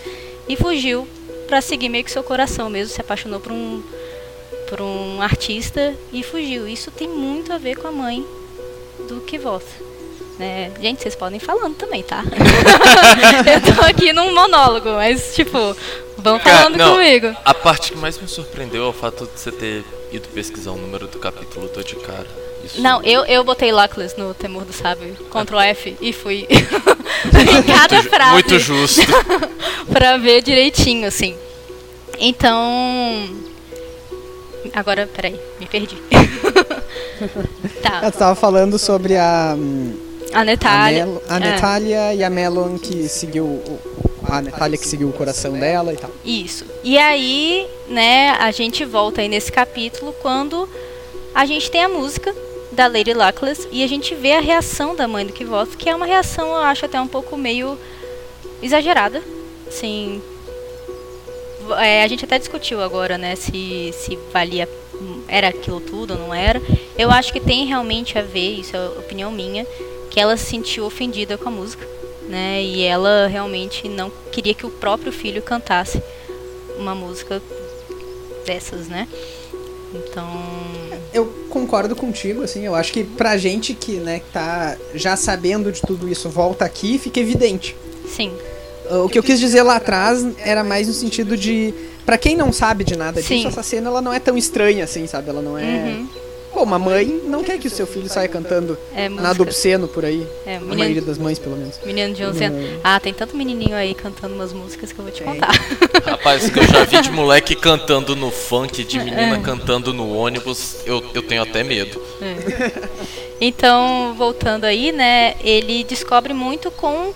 e fugiu para seguir meio que seu coração mesmo, se apaixonou por um por um artista e fugiu. Isso tem muito a ver com a mãe do Kvoth. Né? Gente, vocês podem ir falando também, tá? eu tô aqui num monólogo, mas tipo, vão falando não, comigo. A parte que mais me surpreendeu é o fato de você ter ido pesquisar o número do capítulo, tô de cara. Isso... Não, eu, eu botei Luckless no Temor do Sábio, Ctrl F, e fui em cada muito, frase. Muito justo. pra ver direitinho, assim. Então. Agora, peraí, me perdi. tá. Eu tava falando sobre a. A Natália. A, a é. E a Melon que seguiu. A Natália que seguiu o coração dela e tal. Isso. E aí, né, a gente volta aí nesse capítulo quando a gente tem a música da Lady Luckless e a gente vê a reação da mãe do Kvoth, que é uma reação, eu acho, até um pouco meio exagerada. Assim. É, a gente até discutiu agora, né, se, se valia. Era aquilo tudo ou não era. Eu acho que tem realmente a ver, isso é opinião minha, que ela se sentiu ofendida com a música, né? E ela realmente não queria que o próprio filho cantasse uma música dessas, né? Então. Eu concordo contigo, assim, eu acho que pra gente que, né, tá já sabendo de tudo isso, volta aqui, fica evidente. Sim. O que eu quis dizer lá atrás era mais no sentido de. para quem não sabe de nada disso, Sim. essa cena ela não é tão estranha assim, sabe? Ela não é. Uhum. Pô, uma mãe não quer que o seu filho saia cantando É, nada obsceno por aí. É, A menino- maioria das mães, pelo menos. Menino de 11 anos. Hum. Ah, tem tanto menininho aí cantando umas músicas que eu vou te contar. Rapaz, que eu já vi de moleque cantando no funk, de menina cantando no ônibus, eu, eu tenho até medo. Então, voltando aí, né, ele descobre muito com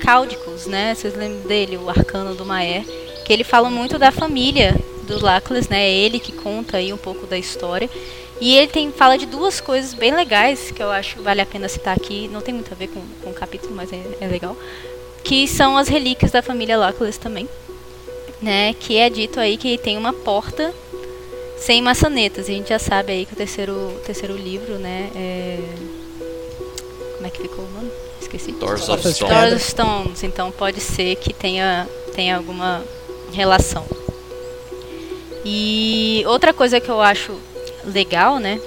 Cáudicos, né? Vocês lembram dele, o arcano do Maer, que ele fala muito da família dos Lacles, né? É ele que conta aí um pouco da história. E ele tem fala de duas coisas bem legais que eu acho que vale a pena citar aqui. Não tem muito a ver com, com o capítulo, mas é, é legal. Que são as relíquias da família Lacles também. Né, que é dito aí que tem uma porta sem maçanetas. E a gente já sabe aí que o terceiro, o terceiro livro, né, é... Como é que ficou o nome? Esqueci. Doors of Portas de Stone. pedra. Doors of Stones. Então pode ser que tenha, tenha alguma relação. E outra coisa que eu acho legal, né,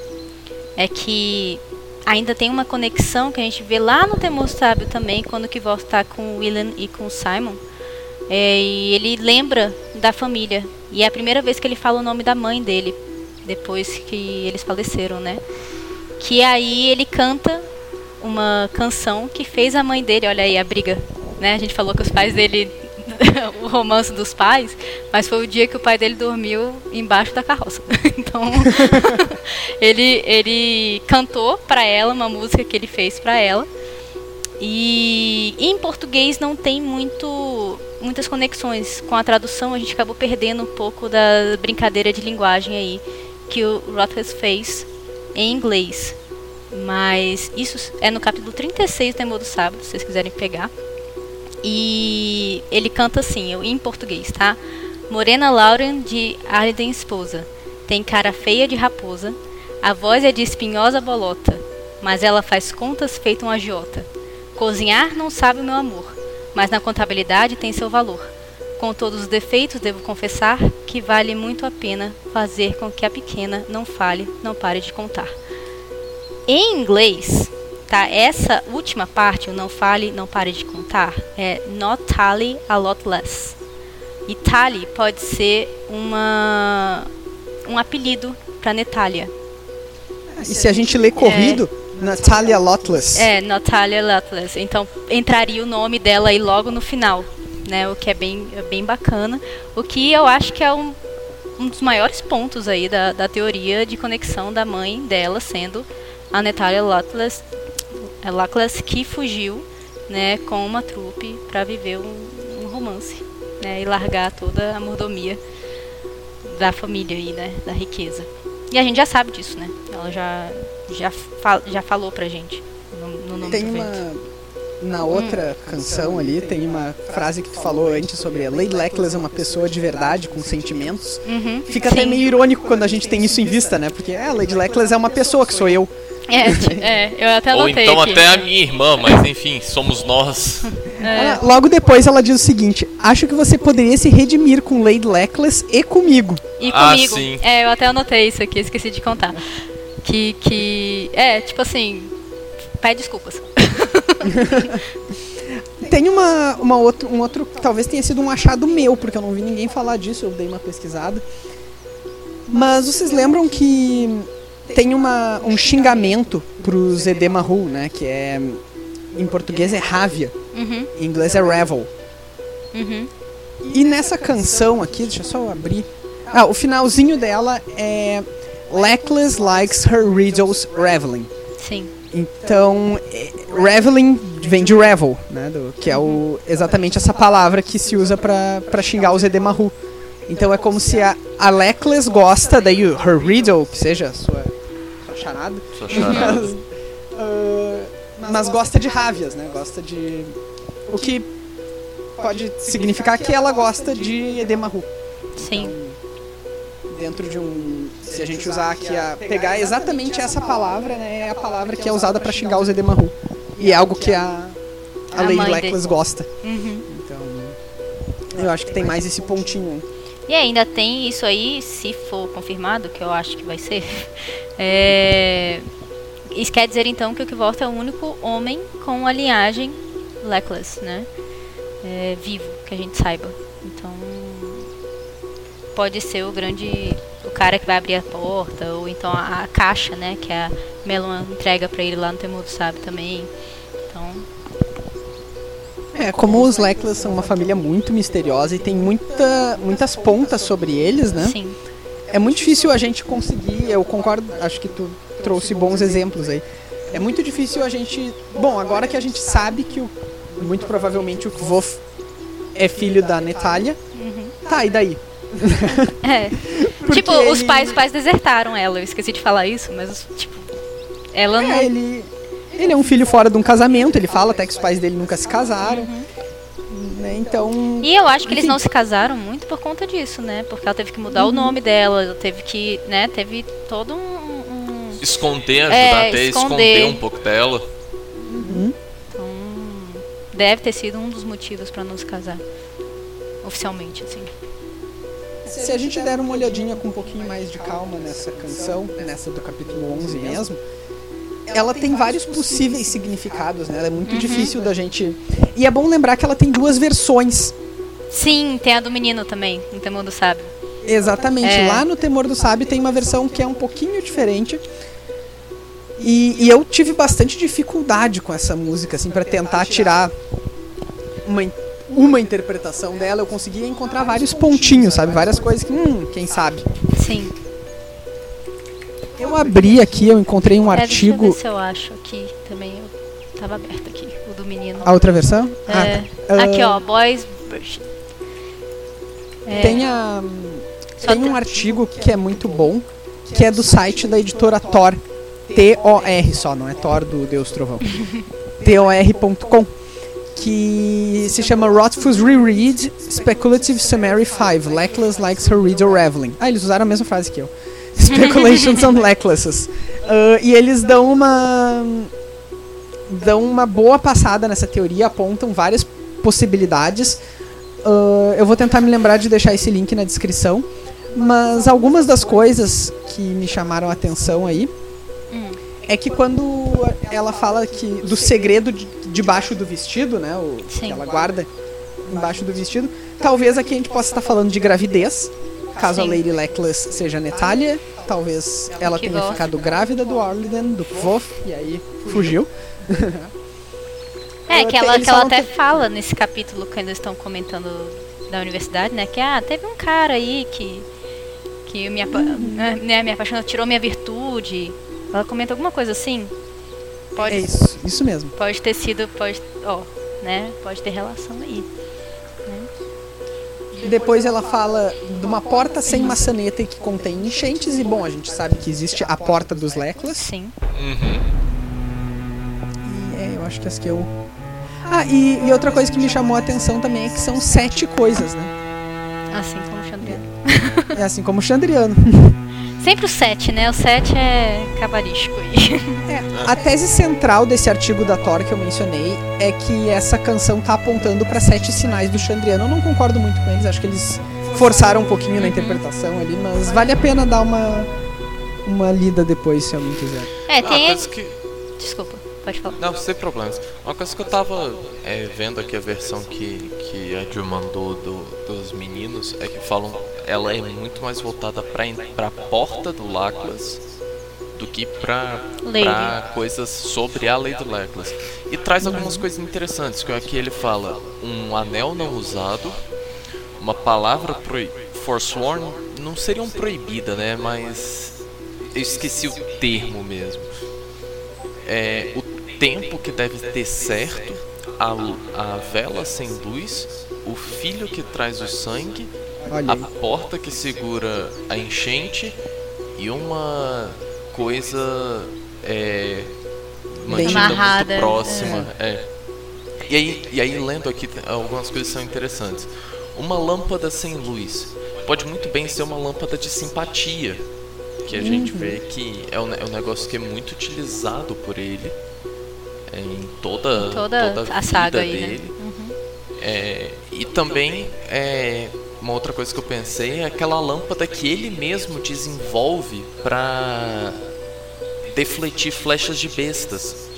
é que ainda tem uma conexão que a gente vê lá no Temor Sábio também, quando que volta tá com o William e com o Simon. É, e ele lembra da família. E é a primeira vez que ele fala o nome da mãe dele, depois que eles faleceram, né? Que aí ele canta uma canção que fez a mãe dele, olha aí a briga, né? A gente falou que os pais dele, o romance dos pais, mas foi o dia que o pai dele dormiu embaixo da carroça. Então, ele ele cantou para ela uma música que ele fez para ela. E em português não tem muito muitas conexões com a tradução, a gente acabou perdendo um pouco da brincadeira de linguagem aí que o Rothfuss fez em inglês. Mas isso é no capítulo 36 do Temor do Sábado, se vocês quiserem pegar. E ele canta assim, em português, tá? Morena Lauren de Arden Esposa. Tem cara feia de raposa, a voz é de espinhosa bolota, mas ela faz contas feito um agiota. Cozinhar não sabe o meu amor, mas na contabilidade tem seu valor. Com todos os defeitos, devo confessar que vale muito a pena fazer com que a pequena não fale, não pare de contar. Em inglês, tá? Essa última parte, o não fale, não pare de contar, é not tally a lot less. E tally pode ser uma um apelido para Natalia. E se a gente lê corrido, Natalia Lotless. É, Natalia Luttless. Então entraria o nome dela aí logo no final, né? O que é bem, é bem bacana. O que eu acho que é um, um dos maiores pontos aí da, da teoria de conexão da mãe dela sendo a Natalia Luckless, Luckless que fugiu né, com uma trupe para viver um, um romance né, e largar toda a mordomia da família aí, né, da riqueza. E a gente já sabe disso, né? Ela já já, fal, já falou pra gente no, no nome Tem uma na outra canção ali tem uma frase que tu falou antes sobre a Lady Leclerc é uma pessoa de verdade com sentimentos. Uhum, Fica até sim. meio irônico quando a gente tem isso em vista, né? Porque é, a Lady Leclerc é uma pessoa que sou eu. É, é, eu até Ou anotei então aqui. até a minha irmã, mas enfim, somos nós. É. Ela- logo depois ela diz o seguinte: Acho que você poderia se redimir com Lady Leclerc e comigo. E Ah, comigo. sim. É, eu até anotei isso aqui, esqueci de contar. Que, que. É, tipo assim. Pede desculpas. Tem uma, uma outro, um outro, talvez tenha sido um achado meu, porque eu não vi ninguém falar disso, eu dei uma pesquisada. Mas vocês lembram que tem uma, um xingamento pro Zedemahu, né? Que é. Em português é rávia, Uhum, em inglês é revel. uhum. E nessa canção aqui, deixa eu só abrir. Ah, o finalzinho dela é. Leckless likes her riddles reveling. Sim. Então, é, reveling vem de revel, né? do- que é o, exatamente essa palavra que se usa pra xingar o Zedemahu. Então é como se a, a Leckless gosta, daí her riddle, que seja a sua charada, Sua charada. mas, ah, mas gosta de rávias, né? Gosta de. O que pode significar que ela gosta de Edemahu. Sim. Dentro de um. Se a gente usar aqui a. pegar exatamente essa palavra, né? É a palavra que é usada pra xingar os Edemahu. E é algo que a. A A Lady mãe Leckless gosta. Uhum. Então. Eu acho que tem mais esse pontinho aí. E ainda tem isso aí, se for confirmado, que eu acho que vai ser. É... Isso quer dizer então que o Kvorta é o único homem com a linhagem Leckless, né? É, vivo, que a gente saiba. Então. Pode ser o grande. O cara que vai abrir a porta, ou então a, a caixa, né? Que a Melon entrega pra ele lá no Temor do Sábio também. Então. É, como os Leckless são uma família muito misteriosa e tem muita, muitas pontas sobre eles, né? Sim. É muito difícil a gente conseguir, eu concordo, acho que tu trouxe bons exemplos aí. É muito difícil a gente. Bom, agora que a gente sabe que o, muito provavelmente o Kvof é filho da Natalia. Tá, e daí? É. Porque tipo, os ele- pais, os pais desertaram ela. Eu esqueci de falar isso, mas os- tipo, ela não. É, ele, ele é um filho fora de um casamento, ele fala até que os pais dele nunca se casaram. Né? Então. E eu acho que eles não se casaram muito por conta disso, né? Porque ela teve que mudar o nome dela, ela teve que, né? Teve todo um. um- Esconder, ajudar É, até a esconder. esconder um pouco dela. então, deve ter sido um dos motivos pra não se casar. Oficialmente, assim. Se a gente der uma olhadinha com um pouquinho mais de calma nessa canção, nessa do capítulo 11 mesmo, ela tem vários possíveis significados, né? Ela é muito difícil da gente. E é bom lembrar que ela tem duas versões. Sim, tem a do menino também, no Temor do Sábio. Exatamente. É. Lá no Temor do Sábio tem uma versão que é um pouquinho diferente. E, e eu tive bastante dificuldade com essa música, assim, para tentar tirar uma, uma interpretação dela. Eu conseguia encontrar vários pontinhos, sabe? Várias coisas que, hum, quem sabe. Sim. Eu abri aqui, eu encontrei um É, deixa eu ver artigo. se eu acho aqui também. Eu tava aberto aqui, o do menino. A outra versão? Ah, É, tá. aqui, Ah, ó, Boys Version. É, Tem, a, tem um artigo que é muito bom, que é do site da editora Thor. T-O-R só, não é Thor do Deus Trovão. T-O-R.com. Que se chama Rothfuss Reread Speculative Summary 5. Leckless likes her riddle reveling. Ah, eles usaram a mesma frase que eu. Speculations on Lecklesses. Ah, e eles dão uma. dão uma boa passada nessa teoria, apontam várias possibilidades. Ah, eu vou tentar me lembrar de deixar esse link na descrição. Mas algumas das coisas que me chamaram a atenção aí é que quando ela fala que do segredo de- debaixo do vestido, né, o Sim. que ela guarda embaixo do vestido, talvez aqui a gente possa estar falando de gravidez, caso a Sim. Lady Leckless seja Natalia, talvez ela tenha Kvof. ficado grávida do Orliden, do Kvof, e aí fugiu. É, que ela, que ela até que- fala nesse capítulo que eles estão comentando da universidade, né? Que ah, teve um cara aí que que me, apa né, me apaixonou, tirou minha virtude. Ela comenta alguma coisa assim? Pode, é isso, isso mesmo. Pode ter sido, pode, ó, né? Pode ter relação aí. Depois ela fala de uma porta sem maçaneta e que contém enchentes e bom, a gente sabe que existe a porta dos Leclas. Sim. Uhum. E é, eu acho que as que eu ah, e, e, outra coisa que me chamou a atenção também é que são sete coisas, né? Assim como o Chandriano. É assim como o Chandriano. Sempre o sete, né? O sete é cabalístico aí. É, a tese central desse artigo da Thor que eu mencionei é que essa canção tá apontando para sete sinais do Chandriano. Eu não concordo muito com eles, acho que eles forçaram um pouquinho na interpretação ali, mas vale a pena dar uma uma lida depois se alguém quiser. É, tem. Ah, que... Desculpa. Pode falar. Não, sem problemas. Uma coisa que eu tava é, vendo aqui a versão que, que a Jill mandou do, dos meninos é que falam ela é muito mais voltada pra, pra porta do Laclas do que pra, pra coisas sobre a lei do Laclas. E traz algumas coisas interessantes, que aqui ele fala um anel não usado, uma palavra forsworn, não seriam proibida, né? Mas eu esqueci o termo mesmo. É, o tempo que deve ter certo, a, a vela sem luz, o filho que traz o sangue, a porta que segura a enchente e uma coisa é, mantida Amarrada, muito próxima. É. É. E, aí, e aí, lendo aqui, algumas coisas são interessantes. Uma lâmpada sem luz pode muito bem ser uma lâmpada de simpatia, que a uhum. gente vê que é um, é um negócio que é muito utilizado por ele em toda, toda, toda a, saga aí, né? dele. Né? Uhum. É, e também é, uma outra coisa que eu pensei é aquela lâmpada que ele mesmo desenvolve para defletir flechas de bestas.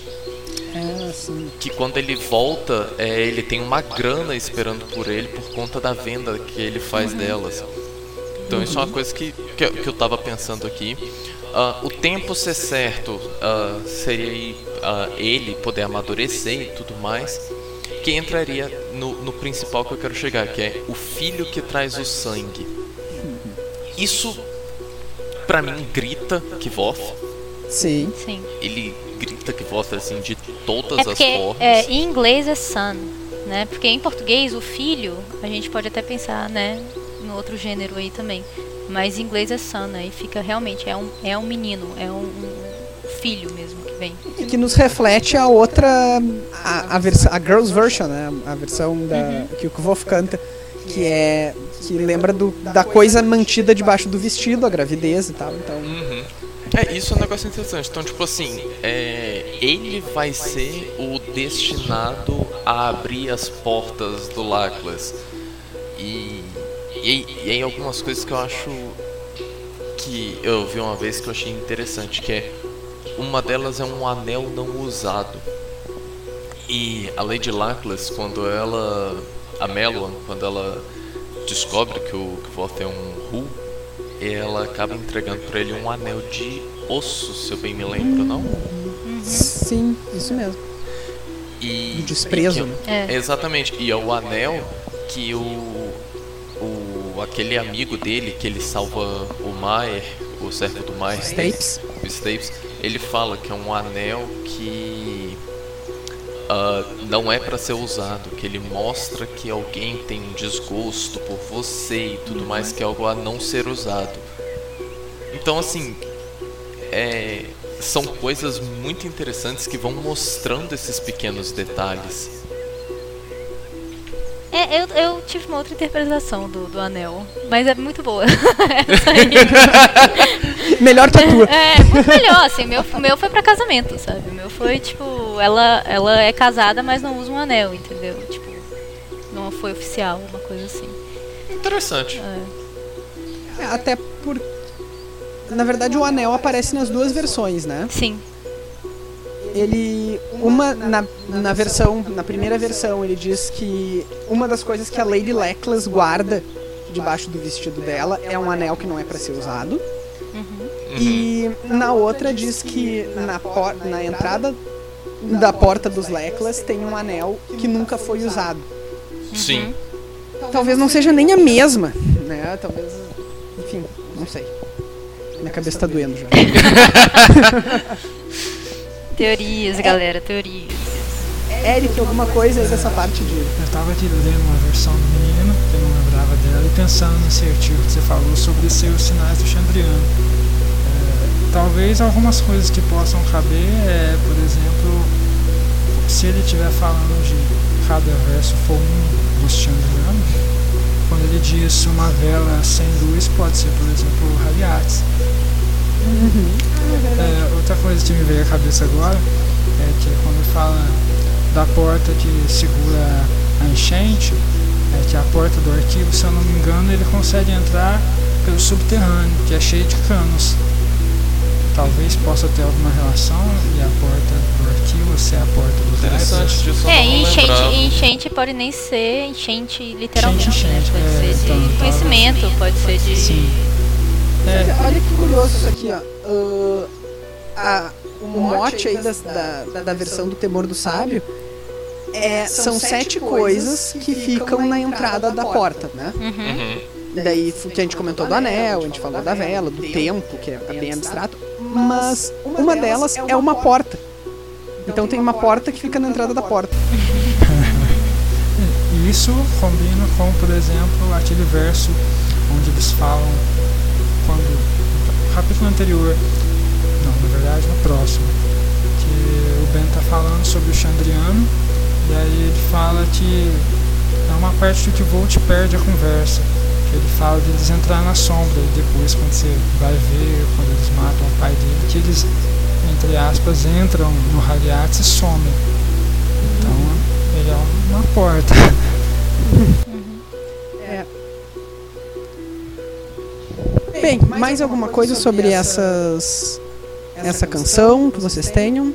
É, que quando ele volta, é, ele tem uma grana esperando por ele por conta da venda que ele faz uhum. delas. Então isso é uma coisa que, que, que eu tava pensando aqui. Uh, o tempo ser certo uh, seria uh, ele poder amadurecer e tudo mais, que entraria no, no principal que eu quero chegar, que é o filho que traz o sangue. Isso, para mim, grita que voz. Sim. Sim. Ele grita que voz assim de todas é porque, as formas. É, em inglês é son, né? Porque em português o filho a gente pode até pensar, né, outro gênero aí também. Mas em inglês é son, né? E fica realmente, é um, é um menino, é um, um filho mesmo que vem. E que nos reflete a outra, a, a, vers a girls version, né? A versão da, uhum. que o Kvof canta, que é que lembra do, da coisa mantida debaixo do vestido, a gravidez e tal. Então. Uhum. É, isso é um negócio interessante. Então, tipo assim, é, ele vai ser o destinado a abrir as portas do Laclas. E e, e aí algumas coisas que eu acho que eu vi uma vez que eu achei interessante, que é uma delas é um anel não usado. E a Lady Lackless, quando ela. A Meluan, quando ela descobre que o Kvoth é um Hu, ela acaba entregando para ele um anel de osso, se eu bem me lembro, não? Sim, isso mesmo. E. Do desprezo, que, né? É. Exatamente. E é o anel que o aquele amigo dele que ele salva o Maier, o servo do Maier, Stapes. o Stapes, ele fala que é um anel que uh, não é para ser usado, que ele mostra que alguém tem um desgosto por você e tudo mais, que é algo a não ser usado. Então, assim, é, são coisas muito interessantes que vão mostrando esses pequenos detalhes. É, eu, eu tive uma outra interpretação do, do anel, mas é muito boa. melhor que a tua. É, muito melhor, assim, meu, meu foi pra casamento, sabe? O meu foi, tipo, ela, ela é casada, mas não usa um anel, entendeu? Tipo, não foi oficial, uma coisa assim. Interessante. É. Até por. Na verdade, o anel aparece nas duas versões, né? Sim ele uma na, na versão na primeira versão ele diz que uma das coisas que a Lady Leclas guarda debaixo do vestido dela é um anel que não é para ser usado uhum. e na outra diz que na, na entrada da porta dos Leclas tem um anel que nunca foi usado sim talvez não seja nem a mesma né talvez enfim não sei. Minha cabeça tá doendo já. Teorias, galera, teorias. Eric, alguma coisa aí dessa parte de. Eu tava aqui lendo uma versão do menino, que eu não lembrava dela, e pensando nesse artigo que você falou sobre ser os sinais do Chandriano. É, talvez algumas coisas que possam caber é, por exemplo, se ele estiver falando de cada verso for um dos Chandrianos, quando ele diz uma vela sem luz, pode ser, por exemplo, o Haliates. É, outra coisa que me veio à cabeça agora é que quando fala da porta que segura a enchente, é que a porta do arquivo, se eu não me engano, ele consegue entrar pelo subterrâneo, que é cheio de canos. Talvez possa ter alguma relação e a porta do arquivo ser a porta do Interessante teto. disso. eu É, e enchente, enchente pode nem ser enchente literalmente, Enchente, né? enchente, Pode é, ser de então, conhecimento, pode ser de. Sim. É, Olha que curioso isso aqui, ó. Ah, a- o mote aí da, da, da versão do Temor do Sábio é, são sete coisas que ficam na entrada da porta, né? Uhum. Uhum. Daí f- que a gente comentou do anel, a gente falou da vela, do tempo, que é bem abstrato, mas uma delas é uma porta. Então tem uma porta que fica na entrada da porta. E isso combina com, por exemplo, aquele verso onde eles falam no capítulo anterior, não, na verdade no próximo, que o Ben está falando sobre o Chandriano e aí ele fala que é uma parte que o Volt perde a conversa. Que ele fala deles entrar na sombra e depois quando você vai ver, quando eles matam o pai dele, que eles, entre aspas, entram no Haliates e somem. Então ele é uma porta. Bem, mais alguma coisa sobre essas essa canção que vocês tenham?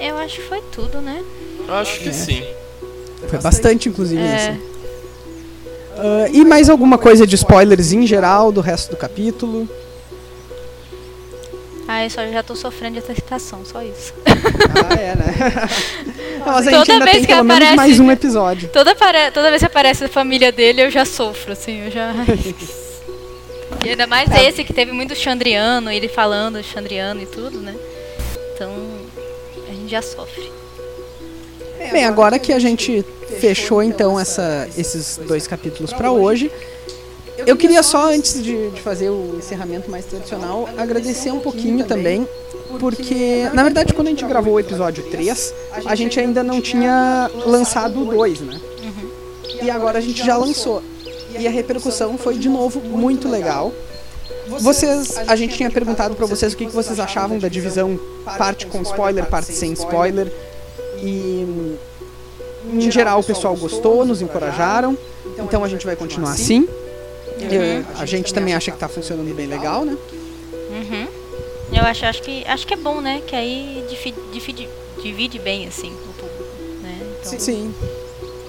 Eu acho que foi tudo, né? Acho que É. sim. Foi bastante, inclusive, É. assim. Ah, e mais alguma coisa de spoilers em geral do resto do capítulo? Ah, eu só já tô sofrendo de antecipação, só isso. Ah, é, né? Não, mas a gente Toda ainda vez tem que pelo menos aparece- mais um episódio. Toda, toda vez que aparece a família dele, eu já sofro, assim, eu já. e ainda mais É. esse que teve muito Chandriano, ele falando Chandriano e tudo, né? Então, a gente já sofre. Bem, agora que a gente fechou então essa, esses dois capítulos para hoje, eu queria só, antes de, de fazer o encerramento mais tradicional, agradecer um pouquinho também, porque, na verdade, quando a gente gravou o episódio 3, a gente ainda não tinha lançado o 2, né? E agora a gente já lançou. E a repercussão foi, de novo, muito legal. Vocês, a gente tinha perguntado para vocês o que, que vocês achavam da divisão parte com spoiler, parte sem spoiler. E em geral o pessoal gostou, nos encorajaram. Então a gente vai continuar assim. Eu- a gente também acha que tá funcionando bem legal, né? Uhum. Eu acho, acho, que, acho que é bom, né? Que aí difi- divide, divide bem, assim, o público, né? Então, Sim.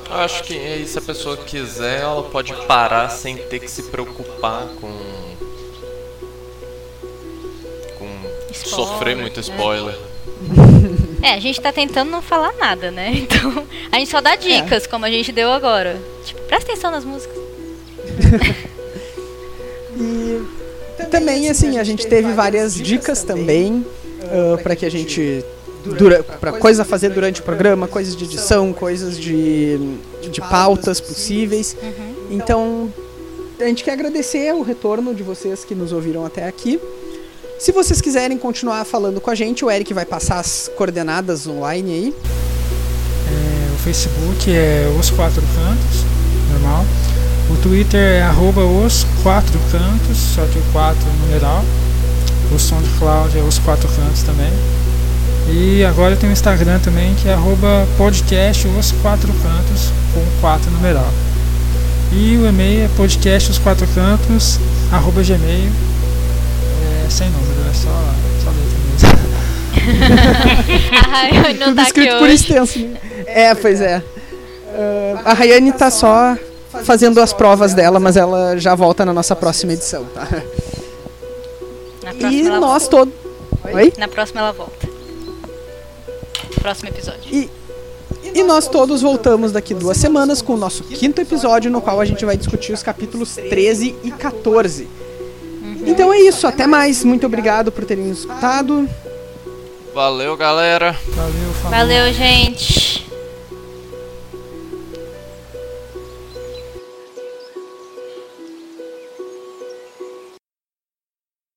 Acho que aí, se a pessoa quiser, ela pode parar sem ter que se preocupar com. com Spoiler, sofrer muito né? spoiler. É, a gente tá tentando não falar nada, né? Então, a gente só dá dicas, como a gente deu agora. Tipo, presta atenção nas músicas. E também, assim, a gente teve várias dicas também para que a gente. Dura, pra coisas a fazer durante o programa, coisas de edição, coisas de, de pautas possíveis. Então, a gente quer agradecer o retorno de vocês que nos ouviram até aqui. Se vocês quiserem continuar falando com a gente, o Eric vai passar as coordenadas online aí. É, o Facebook é Os Quatro Cantos, normal. O Twitter é arroba Os Quatro Cantos, só que o 4 é numeral. O SoundCloud é Os Quatro Cantos também. E agora tem o Instagram também, que é arroba podcast Os Quatro Cantos, com 4 numeral. E o e-mail é podcast Os Quatro Cantos, arroba gmail. É sem número, é só, só letra mesmo. Ai, não Tudo tá aqui escrito por hoje. extenso. né? É, pois é. Ah, a Rayane tá só fazendo as provas dela, mas ela já volta na nossa próxima edição, tá? Na E nós todos. Oi? Na próxima ela volta. Próximo episódio. E, e nós todos voltamos daqui duas semanas com o nosso quinto episódio, no qual a gente vai discutir os capítulos 13 e 14. Então é isso, até mais. Muito obrigado por terem nos escutado. Valeu, galera. Valeu. Valeu, gente.